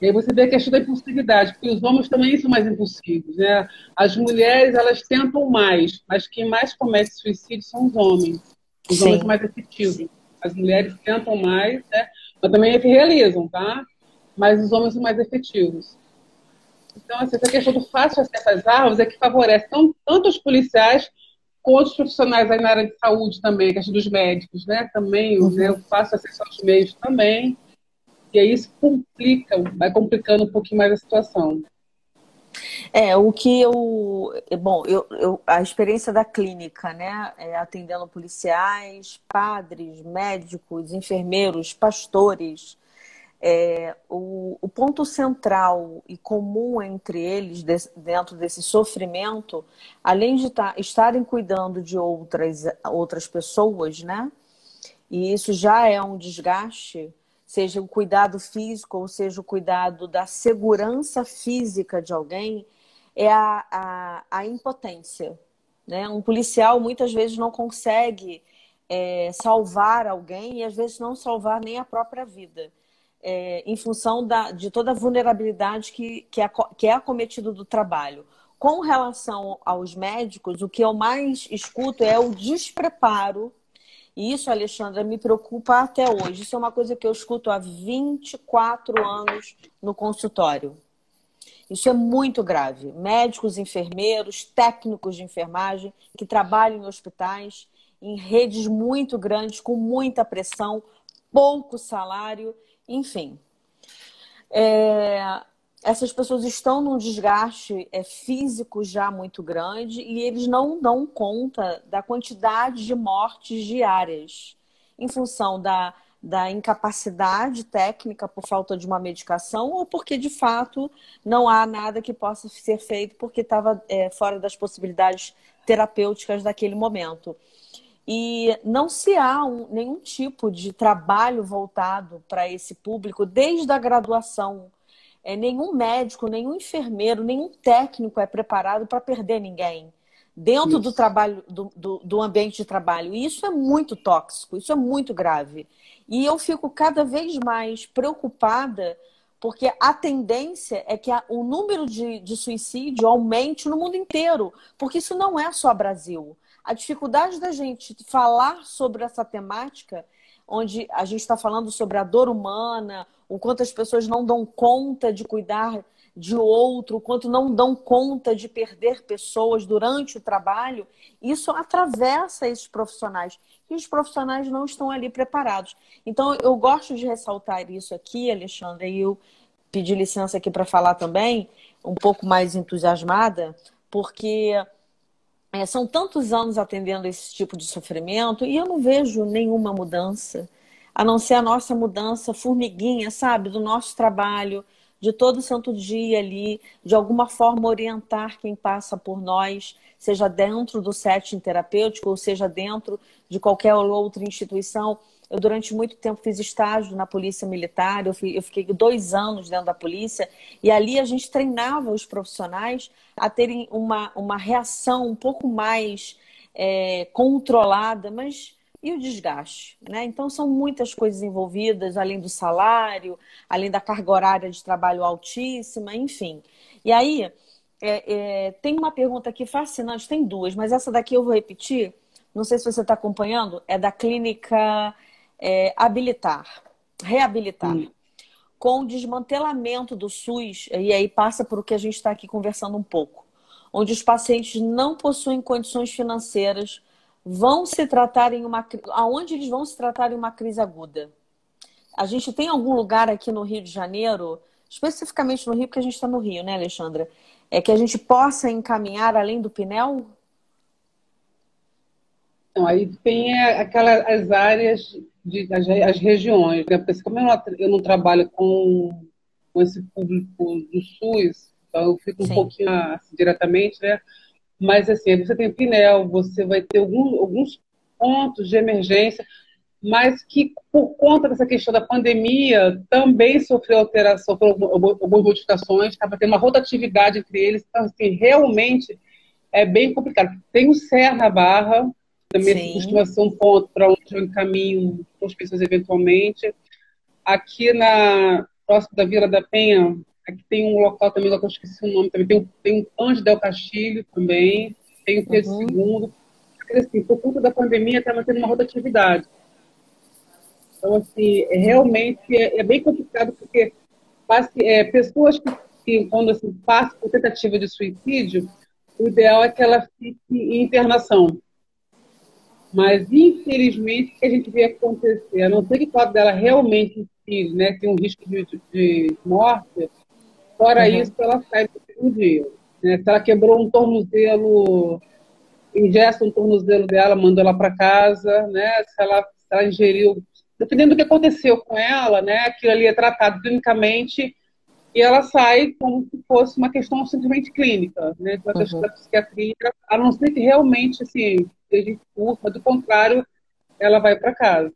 E aí você vê a questão da impulsividade, porque os homens também são mais impulsivos, né? As mulheres, elas tentam mais, mas quem mais comete suicídio são os homens. Os Sim. homens mais efetivos. As mulheres tentam mais, né? Mas também realizam, tá? Mas os homens são mais efetivos. Então, assim, essa questão do fácil acesso às armas é que favorece tanto, tanto os policiais quanto os profissionais aí na área de saúde também, a questão dos médicos, né? Também, uhum. né? o fácil acesso aos meios também. E aí isso complica, vai complicando um pouquinho mais a situação. É, o que eu. Bom, eu, eu, a experiência da clínica, né? É, atendendo policiais, padres, médicos, enfermeiros, pastores. É, o, o, ponto central e comum entre eles, de, dentro desse sofrimento, além de tá, estarem cuidando de outras, outras pessoas, né? E isso já é um desgaste seja o cuidado físico ou seja o cuidado da segurança física de alguém, é a, a, a impotência. Né? Um policial muitas vezes não consegue é, salvar alguém e às vezes não salvar nem a própria vida. É, em função da, de toda a vulnerabilidade que, que, é, que é acometido do trabalho. Com relação aos médicos, o que eu mais escuto é o despreparo e isso, Alexandra, me preocupa até hoje. Isso é uma coisa que eu escuto há 24 anos no consultório. Isso é muito grave. Médicos, enfermeiros, técnicos de enfermagem que trabalham em hospitais, em redes muito grandes, com muita pressão, pouco salário, enfim. É, essas pessoas estão num desgaste é, físico já muito grande e eles não dão conta da quantidade de mortes diárias em função da, da incapacidade técnica por falta de uma medicação ou porque de fato não há nada que possa ser feito porque estava é, fora das possibilidades terapêuticas daquele momento. E não se há um, nenhum tipo de trabalho voltado para esse público desde a graduação. É, nenhum médico, nenhum enfermeiro, nenhum técnico é preparado para perder ninguém dentro isso. do trabalho, do, do, do, ambiente de trabalho. E isso é muito tóxico, isso é muito grave. E eu fico cada vez mais preocupada porque a tendência é que a, o número de, de suicídio aumente no mundo inteiro, porque isso não é só Brasil. A dificuldade da gente falar sobre essa temática, onde a gente está falando sobre a dor humana, o quanto as pessoas não dão conta de cuidar de outro, o quanto não dão conta de perder pessoas durante o trabalho, isso atravessa esses profissionais. E os profissionais não estão ali preparados. Então, eu gosto de ressaltar isso aqui, Alexandre, e eu pedi licença aqui para falar também, um pouco mais entusiasmada, porque é, são tantos anos atendendo esse tipo de sofrimento e eu não vejo nenhuma mudança, a não ser a nossa mudança formiguinha, sabe, do nosso trabalho, de todo santo dia ali, de alguma forma orientar quem passa por nós, seja dentro do setting terapêutico ou seja dentro de qualquer outra instituição. Eu, durante muito tempo, fiz estágio na Polícia Militar, eu, fui, eu fiquei dois anos dentro da polícia, e ali a gente treinava os profissionais a terem uma, uma reação um pouco mais é, controlada, mas e o desgaste, né? Então são muitas coisas envolvidas, além do salário, além da carga horária de trabalho altíssima, enfim. E aí é, é, tem uma pergunta aqui fascinante, tem duas, mas essa daqui eu vou repetir. Não sei se você está acompanhando, é da clínica é, habilitar, reabilitar. Hum. Com o desmantelamento do SUS, e aí passa por o que a gente está aqui conversando um pouco, onde os pacientes não possuem condições financeiras vão se tratar em uma aonde eles vão se tratar em uma crise aguda. A gente tem algum lugar aqui no Rio de Janeiro, especificamente no Rio, porque a gente está no Rio, né, Alexandra? É que a gente possa encaminhar além do Pinel? Então, aí tem aquelas as áreas, de, as, as regiões, né? Porque como eu não, eu não trabalho com, com esse público do SUS, então eu fico Sim. um pouquinho assim, diretamente, né? Mas, assim, você tem Pinel, você vai ter algum, alguns pontos de emergência, mas que, por conta dessa questão da pandemia, também sofreu alteração, sofreu algumas modificações, estava tendo uma rotatividade entre eles, então, assim, realmente é bem complicado. Tem o Serra Barra, também costuma ser um ponto para onde eu encaminho as pessoas eventualmente. Aqui na próximo da Vila da Penha, Aqui tem um local também, que eu esqueci o nome também. Tem, tem um Anjo Del Castilho também. Tem o Pedro uhum. II. Assim, por conta da pandemia, está mantendo uma rotatividade. Então, assim, é, realmente é, é, bem complicado, porque é, pessoas que, que, quando assim, passam por tentativa de suicídio, o ideal é que ela fique em internação. Mas, infelizmente, o que a gente vê acontecer, a não ser que o quadro dela realmente né, tem um risco de, de morte, Fora uhum. isso, ela sai no segundo dia. Né? Se ela quebrou um tornozelo, ingesta um tornozelo dela, manda ela para casa, né? Se ela, se ela ingeriu, dependendo do que aconteceu com ela, né? Aquilo ali é tratado clinicamente e ela sai como se fosse uma questão simplesmente clínica, né? Uma questão uhum. da psiquiatria, a não ser que realmente, assim, seja curta, do contrário, ela vai para casa.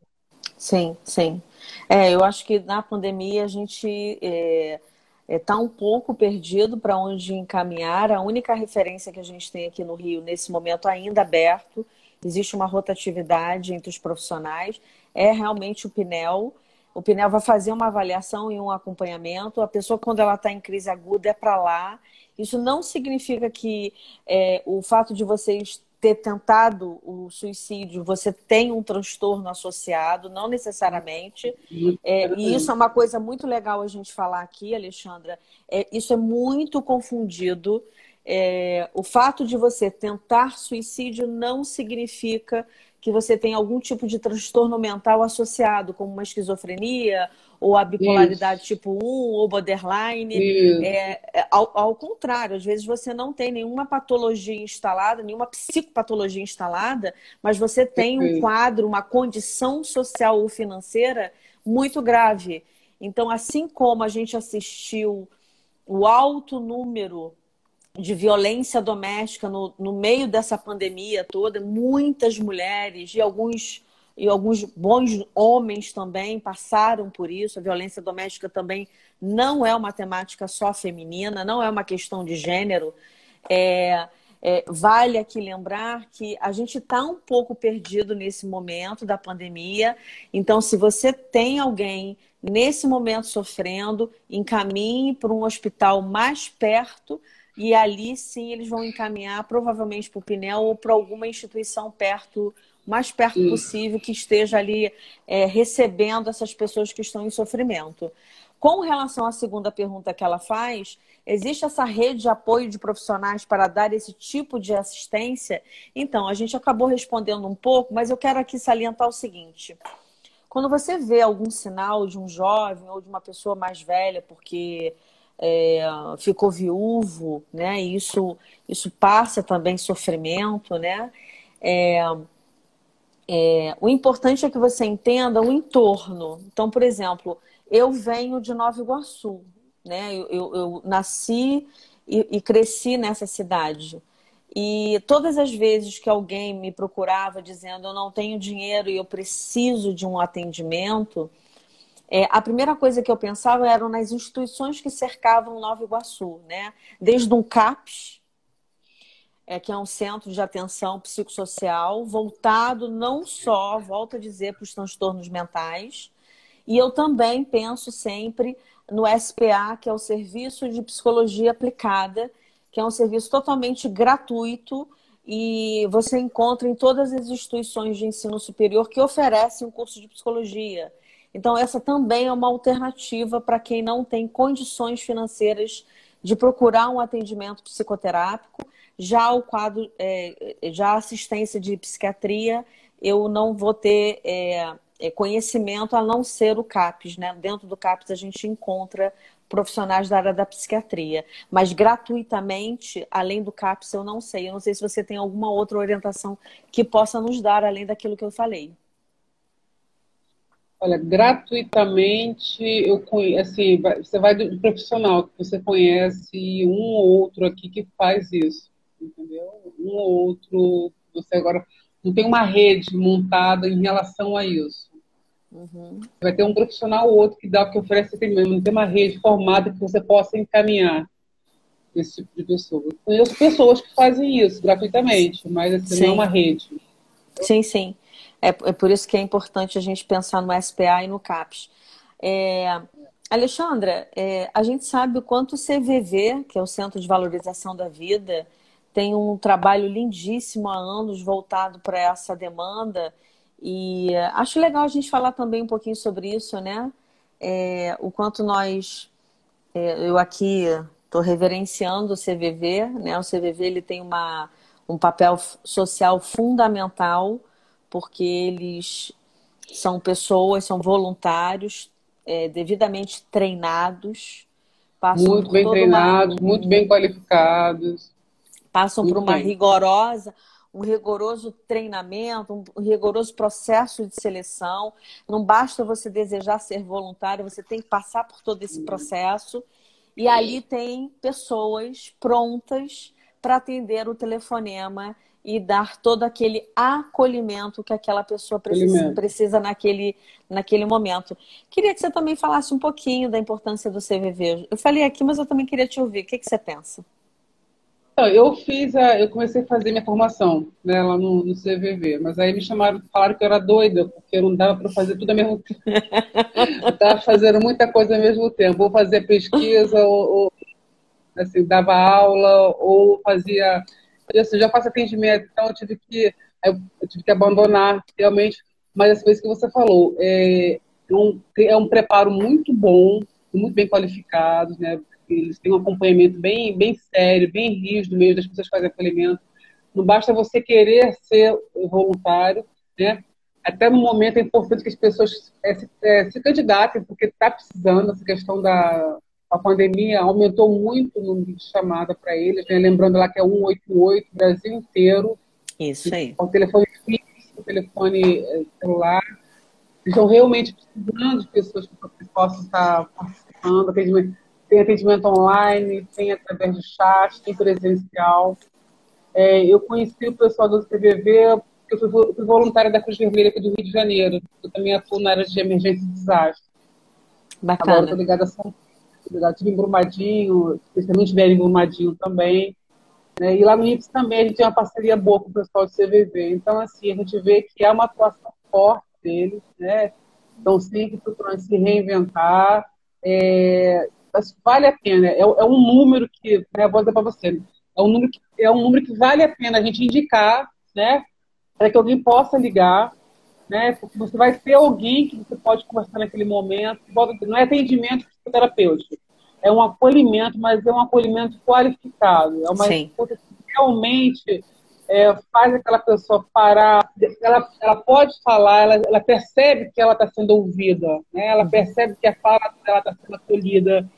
Sim, sim. É, eu acho que na pandemia a gente é, está é, tá um pouco perdido para onde encaminhar. A única referência que a gente tem aqui no Rio, nesse momento ainda aberto, existe uma rotatividade entre os profissionais, é realmente o PNEL. O PNEL vai fazer uma avaliação e um acompanhamento. A pessoa, quando ela está em crise aguda, é para lá. Isso não significa que é, o fato de vocês ter tentado o suicídio, você tem um transtorno associado, não necessariamente. É, e isso é uma coisa muito legal a gente falar aqui, Alexandra. É, isso é muito confundido. É, o fato de você tentar suicídio não significa que você tem algum tipo de transtorno mental associado, como uma esquizofrenia ou a bipolaridade Isso. tipo 1, ou borderline. É, é, ao, ao, contrário, às vezes você não tem nenhuma patologia instalada, nenhuma psicopatologia instalada, mas você tem um quadro, uma condição social ou financeira muito grave. Então, assim como a gente assistiu o alto número de violência doméstica no, no meio dessa pandemia toda, muitas mulheres e alguns e alguns bons homens também passaram por isso. A violência doméstica também não é uma temática só feminina, não é uma questão de gênero. É, é, vale aqui lembrar que a gente está um pouco perdido nesse momento da pandemia. Então, se você tem alguém nesse momento sofrendo, encaminhe para um hospital mais perto e ali sim eles vão encaminhar provavelmente para o Pinel ou para alguma instituição perto mais perto Isso. possível que esteja ali é, recebendo essas pessoas que estão em sofrimento. Com relação à segunda pergunta que ela faz, existe essa rede de apoio de profissionais para dar esse tipo de assistência? Então, a gente acabou respondendo um pouco, mas eu quero aqui salientar o seguinte. Quando você vê algum sinal de um jovem ou de uma pessoa mais velha, porque é, ficou viúvo, né? Isso, isso passa também sofrimento, né? É, é, o importante é que você entenda o entorno. Então, por exemplo, eu venho de Nova Iguaçu, né? Eu, eu, eu nasci e, e, cresci nessa cidade. E todas as vezes que alguém me procurava dizendo eu não tenho dinheiro e eu preciso de um atendimento, é, a primeira coisa que eu pensava eram nas instituições que cercavam Nova Iguaçu, né? Desde um CAPS, é, que é um centro de atenção psicossocial voltado não só, volto a dizer, para os transtornos mentais, e eu também penso sempre no SPA, que é o Serviço de Psicologia Aplicada, que é um serviço totalmente gratuito e você encontra em todas as instituições de ensino superior que oferecem um curso de psicologia. Então, essa também é uma alternativa para quem não tem condições financeiras de procurar um atendimento psicoterápico já o quadro, é, já a assistência de psiquiatria, eu não vou ter é, é, conhecimento a não ser o CAPES. Né? Dentro do CAPES a gente encontra profissionais da área da psiquiatria. Mas gratuitamente, além do CAPES, eu não sei. Eu não sei se você tem alguma outra orientação que possa nos dar, além daquilo que eu falei. Olha, gratuitamente, eu assim, você vai do profissional, que você conhece um ou outro aqui que faz isso entendeu? Um ou outro, você agora não tem uma rede montada em relação a isso. Uhum. Vai ter um profissional ou outro que dá que oferece atendimento, não tem uma rede formada que você possa encaminhar esse tipo de pessoa. Eu conheço pessoas que fazem isso gratuitamente, mas assim, não é uma rede. Sim, sim. É, é por isso que é importante a gente pensar no SPA e no CAPS. É, Alexandra, é, a gente sabe o quanto o CVV, que é o Centro de Valorização da Vida, tem um trabalho lindíssimo há anos voltado para essa demanda. E eh, acho legal a gente falar também um pouquinho sobre isso, né? É, o quanto nós, é, eu aqui estou reverenciando o CVV, né? O CVV ele tem uma, um papel social fundamental, porque eles são pessoas, são voluntários, é, devidamente treinados, muito bem treinados, uma... muito bem qualificados passam por uma rigorosa, um rigoroso treinamento, um rigoroso processo de seleção. Não basta você desejar ser voluntário, você tem que passar por todo esse processo. E ali tem pessoas prontas para atender o telefonema e dar todo aquele acolhimento que aquela pessoa precisa, precisa naquele, naquele momento. Queria que você também falasse um pouquinho da importância do CVV. Eu falei aqui, mas eu também queria te ouvir. O que, que você pensa? Eu fiz a, eu comecei a fazer minha formação né, lá no, no CVV, mas aí me chamaram, falaram que eu era doida, porque não dava para fazer tudo ao mesmo tempo. eu estava fazendo muita coisa ao mesmo tempo, ou fazia pesquisa, ou, ou assim, dava aula, ou fazia. Eu assim, já faço atendimento, então eu tive que, eu, eu tive que abandonar realmente. Mas as coisas que você falou, é, é um, é um preparo muito bom, muito bem qualificado, né? Eles têm um acompanhamento bem, bem sério, bem rígido meio das pessoas que fazem acolhimento. Não basta você querer ser voluntário, né? Até no momento é importante que as pessoas é, se, é, se candidatem, porque está precisando, essa questão da a pandemia aumentou muito o número de chamada para eles, né? lembrando lá que é 188, Brasil inteiro. Isso aí. O telefone fixo, o telefone é, celular. Estão realmente precisando de pessoas que possam estar participando, atendimento tem atendimento online, tem através de chat, tem presencial. É, eu conheci o pessoal do CVV, eu fui, fui voluntária da Cruz Vermelha aqui do Rio de Janeiro. Eu também atuo na área de emergência e desastre. Bacana. Agora estou ligada a São Paulo, estive em Brumadinho, especialmente velho em Brumadinho também. Né? E lá no IPS também a gente tem uma parceria boa com o pessoal do CVV. Então, assim, a gente vê que é uma atuação forte deles, né? Estão sempre procurando se reinventar. É, vale a pena. É, é um número que, vou dizer para você, é um número que, é um número que vale a pena a gente indicar, né? Para que alguém possa ligar, né? Porque você vai ter alguém que você pode conversar naquele momento. Não é atendimento psicoterapêutico, é um acolhimento, mas é um acolhimento qualificado. É uma Sim. escuta que realmente é, faz aquela pessoa parar. Ela, ela pode falar, ela, ela percebe que ela está sendo ouvida, né? ela percebe que a fala dela está sendo acolhida,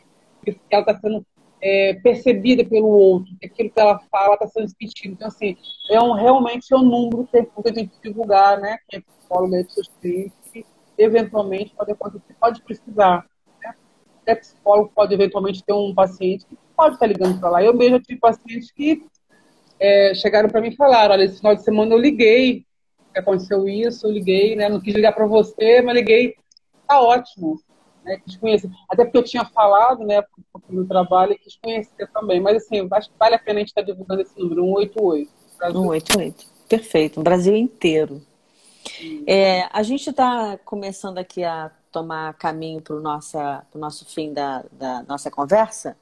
que ela está sendo é, percebida pelo outro, que aquilo que ela fala está sendo sentido. Então, assim, é um, realmente é um número que é a gente divulgar, né? Quem é psicólogo aí, seus que eventualmente pode acontecer, pode precisar. Né? É psicólogo pode eventualmente ter um paciente que pode estar ligando para lá. Eu mesmo tive pacientes que é, chegaram para mim e falaram: olha, esse final de semana eu liguei, aconteceu isso, eu liguei, né? Não quis ligar para você, mas liguei, tá ótimo. Né, quis conhecer. Até porque eu tinha falado, né, no trabalho, e quis conhecer também. Mas, assim, acho que vale a pena a gente estar divulgando esse número, 188. 188. Perfeito, o Brasil inteiro. É, a gente está começando aqui a tomar caminho para o nosso fim da, da nossa conversa.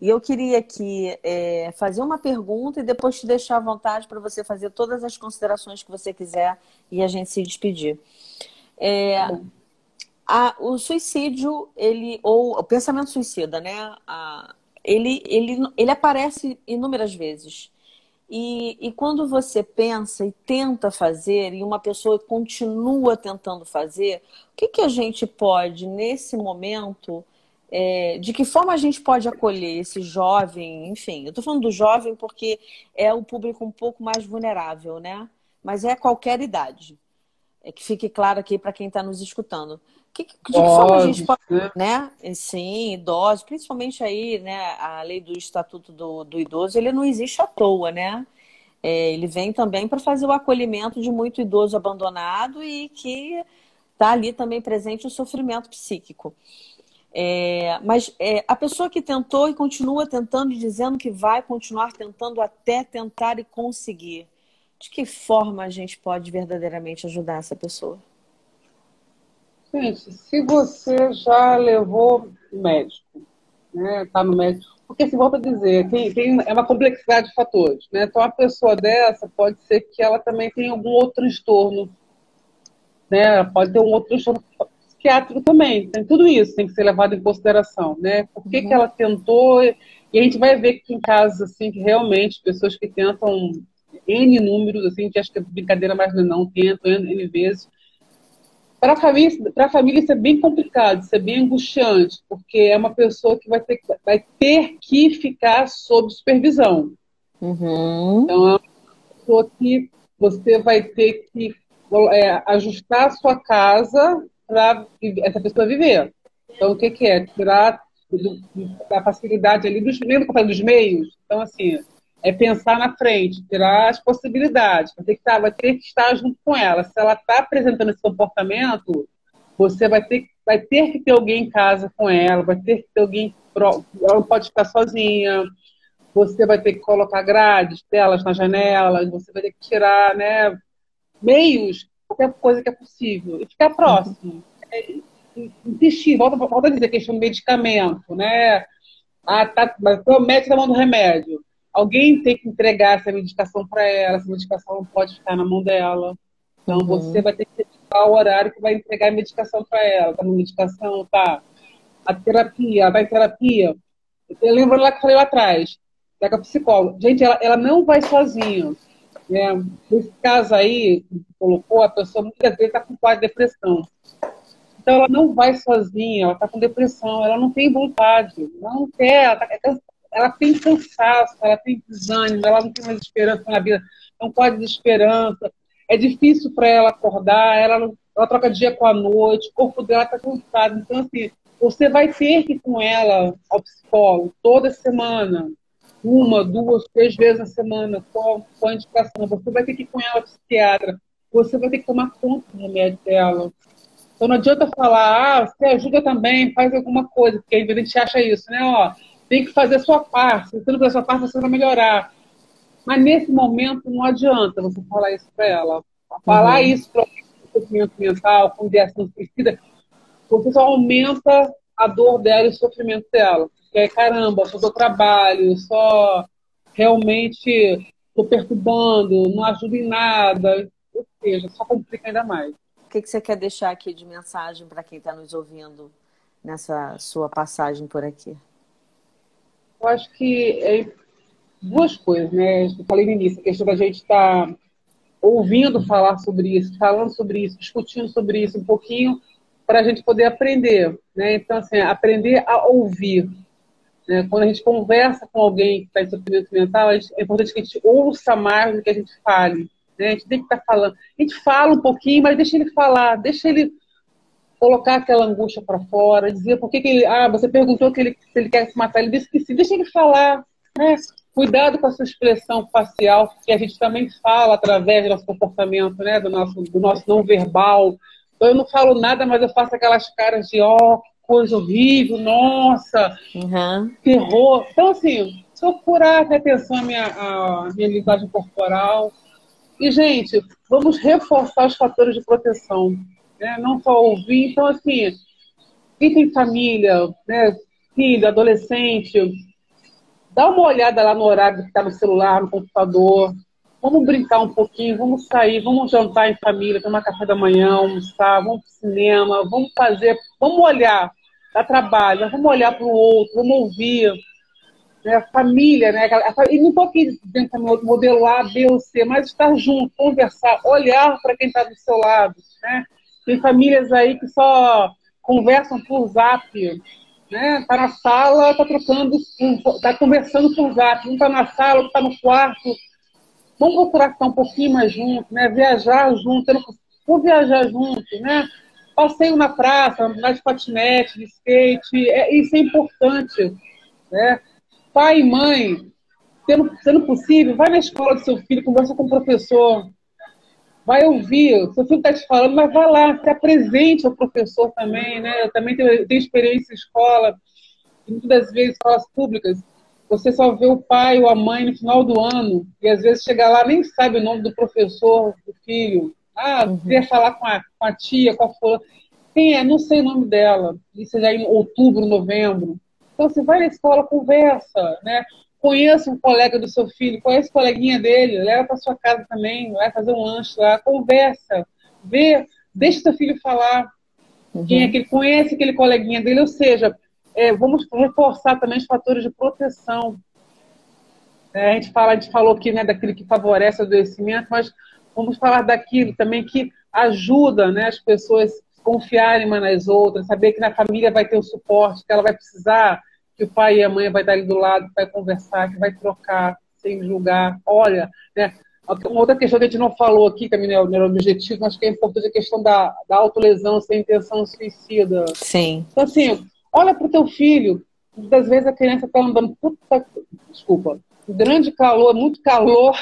E eu queria aqui é, fazer uma pergunta e depois te deixar à vontade para você fazer todas as considerações que você quiser e a gente se despedir. É, a, o suicídio, ele, ou o pensamento suicida, né? A, ele, ele, ele aparece inúmeras vezes. E, e quando você pensa e tenta fazer, e uma pessoa continua tentando fazer, o que, que a gente pode, nesse momento, é, de que forma a gente pode acolher esse jovem, enfim, eu estou falando do jovem porque é o público um pouco mais vulnerável, né? Mas é qualquer idade. É que fique claro aqui para quem está nos escutando. Que, de que forma a gente pode, né? né? Sim, idosos, principalmente aí, né? A lei do Estatuto do, do Idoso, ele não existe à toa, né? É, ele vem também para fazer o acolhimento de muito idoso abandonado e que está ali também presente o sofrimento psíquico. É, mas é, a pessoa que tentou e continua tentando e dizendo que vai continuar tentando até tentar e conseguir, de que forma a gente pode verdadeiramente ajudar essa pessoa? Gente, se você já levou médico, né, tá no médico, porque se volta a dizer, tem, tem, é uma complexidade de fatores, né? Então, uma pessoa dessa pode ser que ela também tenha algum outro transtorno, né? Pode ter um outro transtorno psiquiátrico também. Tem tudo isso tem que ser levado em consideração, né? Por que, uhum. que ela tentou? E a gente vai ver que em casos assim que realmente pessoas que tentam N números, assim, que acho que é brincadeira, mas não, tentam N, N vezes. Para a família, para a família isso é bem complicado, isso é bem angustiante, porque é uma pessoa que vai ter, vai ter que ficar sob supervisão. Uhum. Então, é uma pessoa que você vai ter que é, ajustar a sua casa para essa pessoa viver. Então, o que, que é? Tirar da facilidade ali, dos, lembra que eu falei dos meios? Então, assim, é pensar na frente, tirar as possibilidades. Vai ter que estar, vai ter que estar junto com ela. Se ela está apresentando esse comportamento, você vai ter, vai ter que ter alguém em casa com ela, vai ter que ter alguém. Ela não pode ficar sozinha. Você vai ter que colocar grades, telas nas janelas, você vai ter que tirar né, meios qualquer coisa que é possível. E ficar próximo. É, insistir, volta, volta a dizer, questão do medicamento, né? Ah, tá, mas o médico tá mão do remédio. Alguém tem que entregar essa medicação para ela, essa medicação não pode ficar na mão dela. Então uhum. você vai ter que dedicar o horário que vai entregar a medicação para ela. Tá na medicação, tá? A terapia, ela vai em terapia. Eu lembro lá que eu falei lá atrás, da psicóloga. Gente, ela, ela não vai sozinha. Né? Nesse caso aí, que colocou, a pessoa muitas vezes está com quase depressão. Então ela não vai sozinha, ela está com depressão, ela não tem vontade, ela não quer, ela, tá, ela tem cansaço, ela tem desânimo, ela não tem mais esperança na vida, não pode de esperança. É difícil para ela acordar, ela, ela troca dia com a noite, o corpo dela está cansado. Então, assim, Você vai ter que ir com ela ao psicólogo toda semana, uma, duas, três vezes na semana, com, com a indicação. Você vai ter que ir com ela ao psiquiatra. Você vai ter que tomar conta do remédio dela. Então não adianta falar, ah, você ajuda também, faz alguma coisa, porque a gente acha isso, né? Ó, tem que fazer a sua parte. Se você não fizer a sua parte, você vai melhorar. Mas nesse momento não adianta você falar isso para ela. Falar uhum. isso para o sofrimento mental, com ideação suicida, você só aumenta a dor dela e o sofrimento dela. Porque aí, caramba, só dou trabalho, só realmente estou perturbando, não ajuda em nada. Ou seja, só complica ainda mais. O que, que você quer deixar aqui de mensagem para quem está nos ouvindo nessa sua passagem por aqui? Eu acho que é duas coisas, né? Eu falei no início, a questão da gente estar tá ouvindo falar sobre isso, falando sobre isso, discutindo sobre isso um pouquinho, para a gente poder aprender, né? Então, assim, aprender a ouvir. Né? Quando a gente conversa com alguém que está em sofrimento mental, é importante que a gente ouça mais do que a gente fale. Né? A gente tem que estar tá falando. A gente fala um pouquinho, mas deixa ele falar, deixa ele colocar aquela angústia para fora, dizer por que, que ele. Ah, você perguntou que ele, se ele quer se matar, ele disse que sim, deixa ele falar. Né? Cuidado com a sua expressão facial, que a gente também fala através do nosso comportamento, né? do, nosso, do nosso não verbal. Então, eu não falo nada, mas eu faço aquelas caras de ó, oh, que coisa horrível, nossa, uhum. terror. Então, assim, procurar ter atenção à minha, à minha linguagem corporal. E, gente, vamos reforçar os fatores de proteção né? não só ouvir. Então, assim, quem tem família, né, filho, adolescente, dá uma olhada lá no horário que está no celular, no computador. Vamos brincar um pouquinho, vamos sair, vamos jantar em família, tomar café da manhã, almoçar, vamos para cinema, vamos fazer, vamos olhar, dá trabalho, vamos olhar para o outro, vamos ouvir. Né, família, né? E não estou aqui dentro do modelo A, B ou C, mas estar junto, conversar, olhar para quem está do seu lado, né? Tem famílias aí que só conversam por zap, né? Tá na sala, tá trocando, tá conversando por zap. Um tá na sala, outro tá no quarto. Vamos procurar estar um pouquinho mais junto, né? Viajar junto. Vamos viajar junto, né? Passeio na praça, andar de patinete, de skate. É, isso é importante, né? Pai e mãe, sendo, sendo possível, vai na escola do seu filho, conversa com o professor, vai ouvir, seu filho está te falando, mas vai lá, se apresente ao professor também, né? Eu também tenho, tenho experiência em escola, muitas das vezes escolas públicas, você só vê o pai ou a mãe no final do ano, e às vezes chega lá nem sabe o nome do professor, do filho. Ah, uhum. queria falar com a, com a tia, com a fulana. Quem é? Não sei o nome dela. Isso já é em outubro, novembro. Então, você vai na escola, conversa, né? Conheça um colega do seu filho, conhece o coleguinha dele, leva para sua casa também, vai fazer um lanche lá, conversa, vê, deixa seu filho falar uhum. quem é que ele conhece aquele coleguinha dele, ou seja, é, vamos reforçar também os fatores de proteção. É, a, gente fala, a gente falou aqui né, daquilo que favorece o adoecimento, mas vamos falar daquilo também que ajuda né, as pessoas confiarem umas nas outras, saber que na família vai ter o suporte que ela vai precisar, que o pai e a mãe vai estar ali do lado, que vai conversar, que vai trocar, sem julgar. Olha, né? Uma outra questão que a gente não falou aqui, que não era o objetivo, mas que é importante a questão da, da autolesão sem intenção suicida. Sim. Então, assim, olha para o teu filho. Muitas vezes a criança está andando, puta, desculpa, grande calor, muito calor,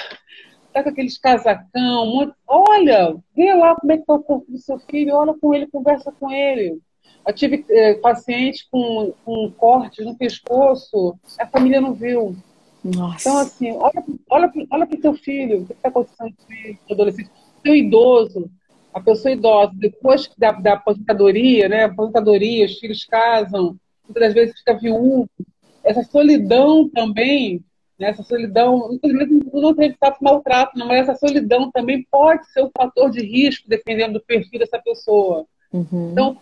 está com aqueles casacão, muito... olha, vê lá como é que está o corpo do seu filho, olha com ele, conversa com ele. Eu tive é, paciente com, com cortes no pescoço, a família não viu. Nossa. Então, assim, olha, olha, olha para o teu filho, o que está acontecendo com o adolescente, seu idoso, a pessoa idosa, depois da, da aposentadoria, né, aposentadoria, os filhos casam, muitas vezes fica viúvo, essa solidão também, né, essa solidão, não tem tanto maltrato, não, mas essa solidão também pode ser um fator de risco, dependendo do perfil dessa pessoa. Uhum. Então,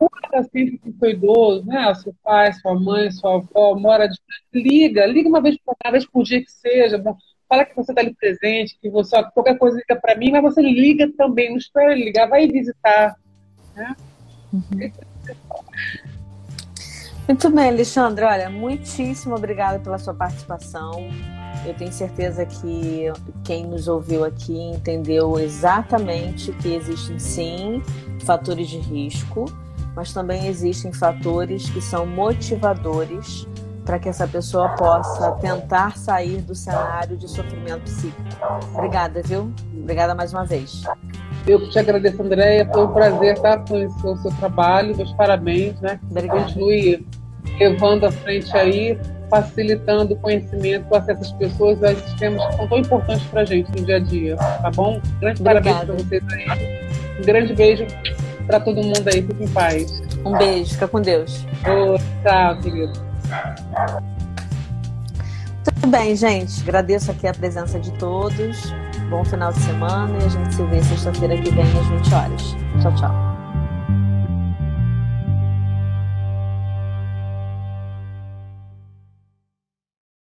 procura sempre com seu idoso, né? Seu pai, sua mãe, sua avó, mora de liga, liga uma vez por, uma vez por dia que seja, bom, fala que você está ali presente, que você, ó, qualquer coisa liga para mim, mas você liga também, não espera ligar, vai visitar, né? Uhum. Muito bem, Alexandre. Olha, muitíssimo obrigada pela sua participação. Eu tenho certeza que quem nos ouviu aqui entendeu exatamente que existem sim fatores de risco mas também existem fatores que são motivadores para que essa pessoa possa tentar sair do cenário de sofrimento psíquico. Obrigada, viu? Obrigada mais uma vez. Eu te agradeço, Andréia. Foi um prazer estar com o seu trabalho. Meus parabéns, né? Obrigada. Continue levando à frente aí, facilitando o conhecimento, o acesso às pessoas a esses temas que são tão importantes para a gente no dia a dia. Tá bom? Grande Obrigada. parabéns para vocês aí. Um grande beijo para todo mundo aí. Fique em paz. Um beijo. Fica com Deus. Oh, tchau, querido. Tudo bem, gente. Agradeço aqui a presença de todos. Bom final de semana e a gente se vê sexta-feira que vem às 20 horas. Tchau, tchau.